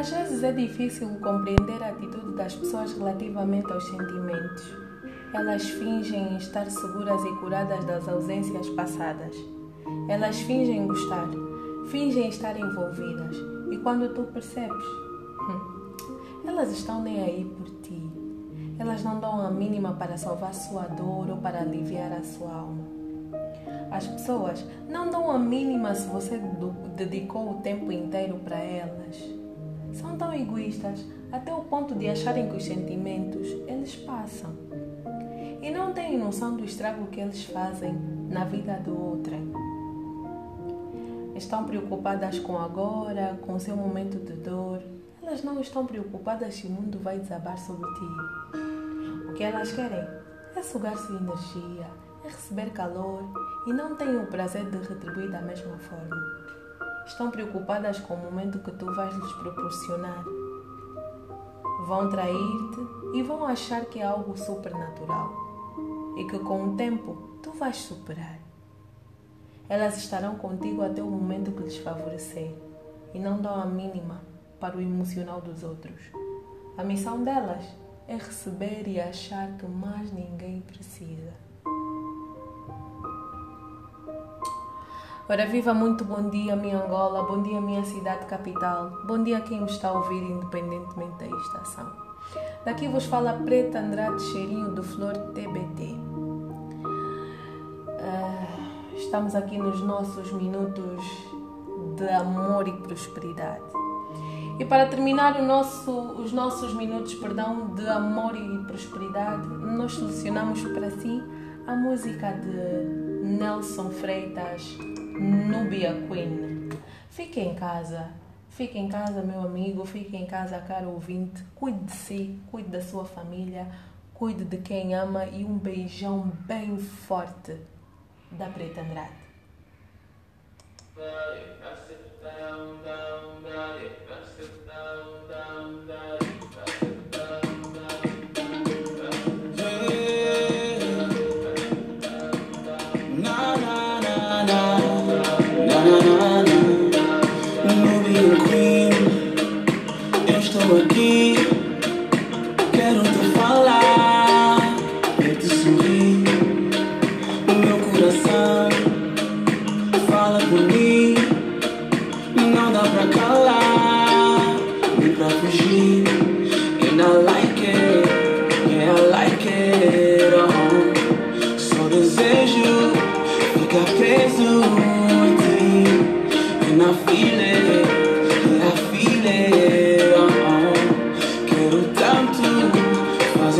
Às vezes é difícil compreender a atitude das pessoas relativamente aos sentimentos. Elas fingem estar seguras e curadas das ausências passadas. Elas fingem gostar, fingem estar envolvidas. E quando tu percebes, hum, elas estão nem aí por ti. Elas não dão a mínima para salvar sua dor ou para aliviar a sua alma. As pessoas não dão a mínima se você dedicou o tempo inteiro para elas. São tão egoístas até o ponto de acharem que os sentimentos eles passam. E não têm noção do estrago que eles fazem na vida do outro. Estão preocupadas com agora, com seu momento de dor. Elas não estão preocupadas se o mundo vai desabar sobre ti. O que elas querem é sugar sua energia, é receber calor e não têm o prazer de retribuir da mesma forma. Estão preocupadas com o momento que tu vais lhes proporcionar. Vão trair-te e vão achar que é algo supernatural e que com o tempo tu vais superar. Elas estarão contigo até o momento que lhes favorecer e não dão a mínima para o emocional dos outros. A missão delas é receber e achar que mais ninguém precisa. Ora, viva muito bom dia, minha Angola, bom dia, minha cidade capital, bom dia a quem me está a ouvir, independentemente da estação. Daqui vos fala Preta Andrade Cheirinho do Flor TBT. Uh, ah, estamos aqui nos nossos minutos de amor e prosperidade. E para terminar nosso, os nossos minutos perdão, de amor e prosperidade, nós selecionamos para si a música de Nelson Freitas, Nubia Queen. Fique em casa, fique em casa, meu amigo, fique em casa, caro ouvinte. Cuide de si, cuide da sua família, cuide de quem ama e um beijão bem forte da Preta Andrade.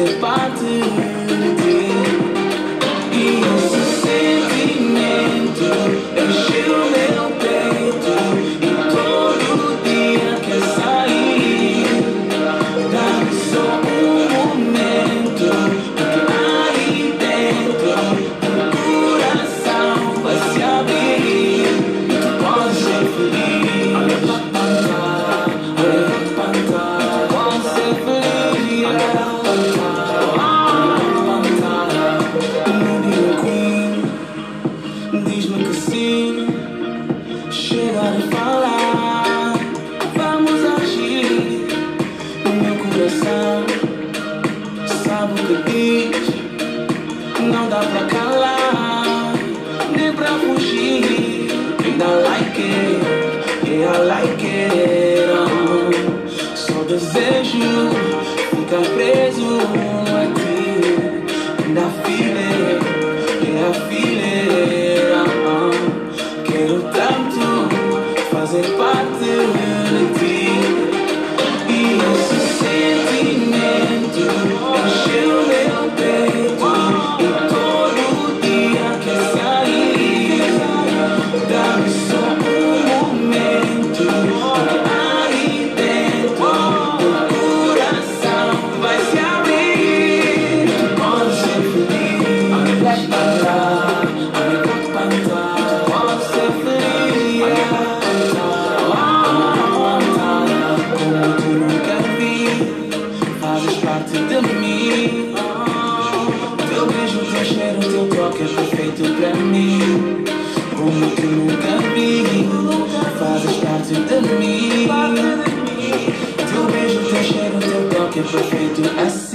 você partiu vamos agir. O meu coração sabe o que diz, não dá pra calar, nem pra fugir. And dá like it, yeah, like it. Uh. Só desejo ficar preso aqui. And I feel it, yeah, I feel. Yes.